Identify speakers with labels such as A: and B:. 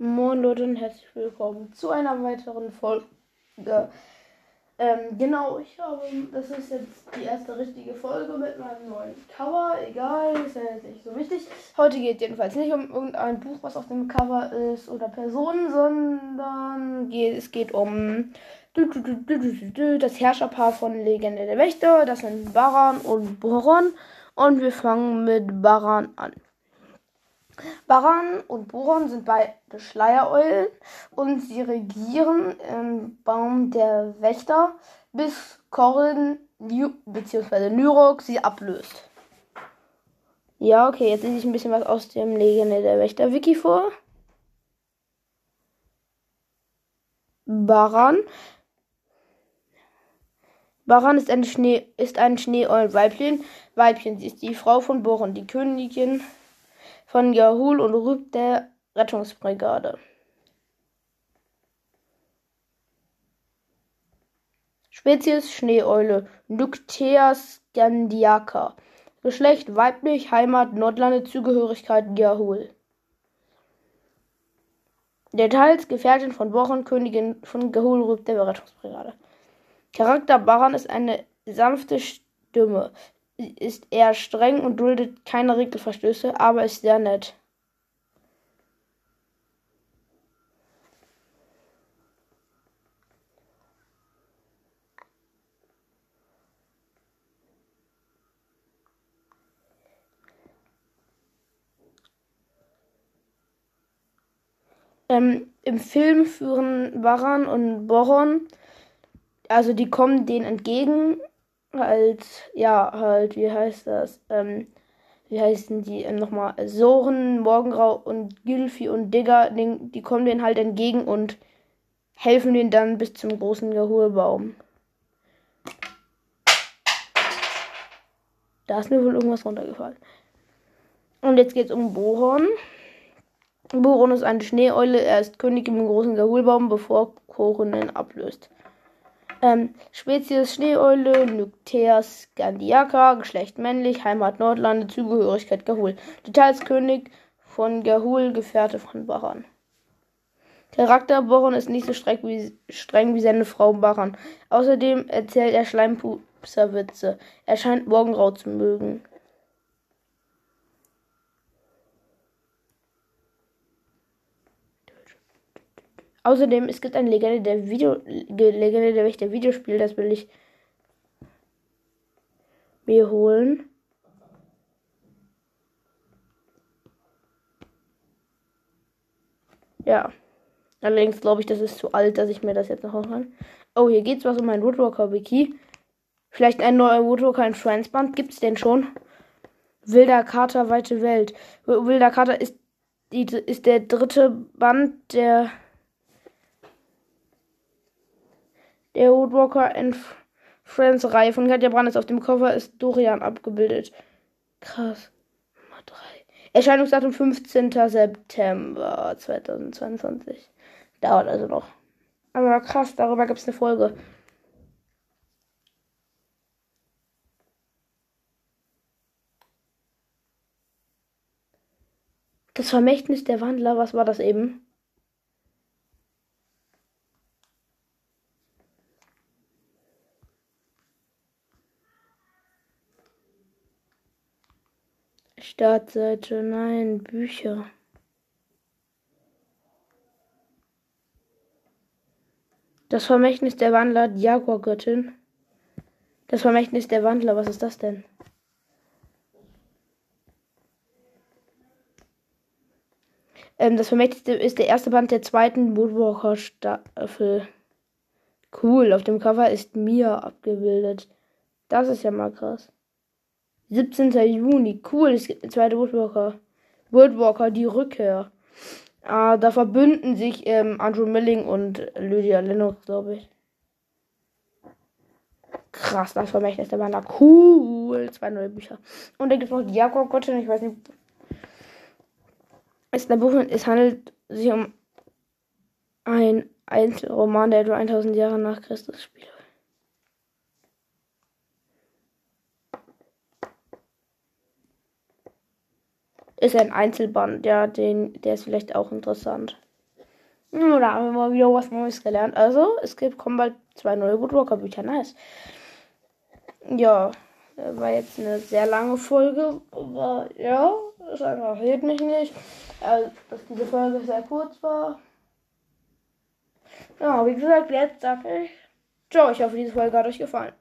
A: Moin Leute und herzlich willkommen zu einer weiteren Folge. Ähm, genau, ich habe, das ist jetzt die erste richtige Folge mit meinem neuen Cover. Egal, ist ja jetzt nicht so wichtig. Heute geht jedenfalls nicht um irgendein Buch, was auf dem Cover ist oder Personen, sondern geht, es geht um das Herrscherpaar von Legende der Wächter. Das sind Baran und Boron. Und wir fangen mit Baran an. Baran und Boron sind beide Schleiereulen und sie regieren im Baum der Wächter, bis Corin bzw. Nyrok sie ablöst. Ja, okay, jetzt lese ich ein bisschen was aus dem Legende der Wächter Wiki vor. Baran. Baran ist ein Schnee, ist ein Schneeeulenweibchen. Weibchen, sie ist die Frau von Boron, die Königin von Yahul und Rüb der Rettungsbrigade. Spezies Schneeeule Nyctea scandiaca. Geschlecht weiblich, Heimat Nordlande, Zugehörigkeit Yahul. Details Gefährtin von Wochen, Königin von Gahul Rüb der Rettungsbrigade. Charakter Baran ist eine sanfte Stimme ist eher streng und duldet keine Regelverstöße, aber ist sehr nett. Ähm, Im Film führen Baran und Boron, also die kommen denen entgegen halt, ja, halt, wie heißt das? Ähm, wie heißen die ähm, nochmal? Soren, Morgengrau und Gilfi und Digger, die, die kommen denen halt entgegen und helfen denen dann bis zum großen Gehurbaum. Da ist mir wohl irgendwas runtergefallen. Und jetzt geht's um Boron. Boron ist eine Schneeeule. Er ist König im großen Gehulbaum, bevor Korin ihn ablöst. Ähm, Spezies Schneeeule, Nyctea scandiaca, Geschlecht männlich, Heimat Nordlande, Zugehörigkeit Gahul. Details König von Gahul, Gefährte von Baran. Charakter Boron ist nicht so streng wie, streng wie seine Frau Baran. Außerdem erzählt er Schleimpupserwitze. Er scheint Morgengrau zu mögen. Außerdem, es gibt ein Legende der Video, Legende der Wächter Videospiel, das will ich mir holen. Ja. Allerdings glaube ich, das ist zu alt, dass ich mir das jetzt noch holen kann. Oh, hier geht es was um ein Woodwalker Wiki. Vielleicht ein neuer Woodwalker in Transband. Gibt es denn schon? Wilder Kater, weite Welt. Wilder Kater ist, die, ist der dritte Band der Der Woodwalker and Friends Reihe von Katja Brandes auf dem Cover ist Dorian abgebildet. Krass. Nummer 3. Erscheinungsdatum 15. September 2022. Dauert also noch. Aber krass, darüber gibt es eine Folge. Das Vermächtnis der Wandler, was war das eben? Startseite, nein, Bücher. Das Vermächtnis der Wandler, die Jaguargöttin. Das Vermächtnis der Wandler, was ist das denn? Ähm, das Vermächtnis ist der erste Band der zweiten Woodwalker Staffel. Cool, auf dem Cover ist Mia abgebildet. Das ist ja mal krass. 17. Juni. Cool, es gibt eine zweite Woodwalker. Woodwalker, die Rückkehr. Ah, da verbünden sich ähm, Andrew Milling und Lydia Lennox, glaube ich. Krass, das Vermächtnis der Wander. Cool. Zwei neue Bücher. Und dann gibt es noch die Jaguar-Gottin. Ich weiß nicht. Es, ist ein Buch, es handelt sich um ein Einzelroman, der etwa 1000 Jahre nach Christus spielt. Ist ein Einzelband, ja, den, der ist vielleicht auch interessant. Da haben wir mal wieder was Neues gelernt. Also, es gibt, kommen bald zwei neue Woodwalker Bücher. Nice. Ja, war jetzt eine sehr lange Folge. Aber ja, es interessiert mich nicht. Also, dass diese Folge sehr kurz war. Ja, wie gesagt, jetzt sage ich. Ciao, ich hoffe, diese Folge hat euch gefallen.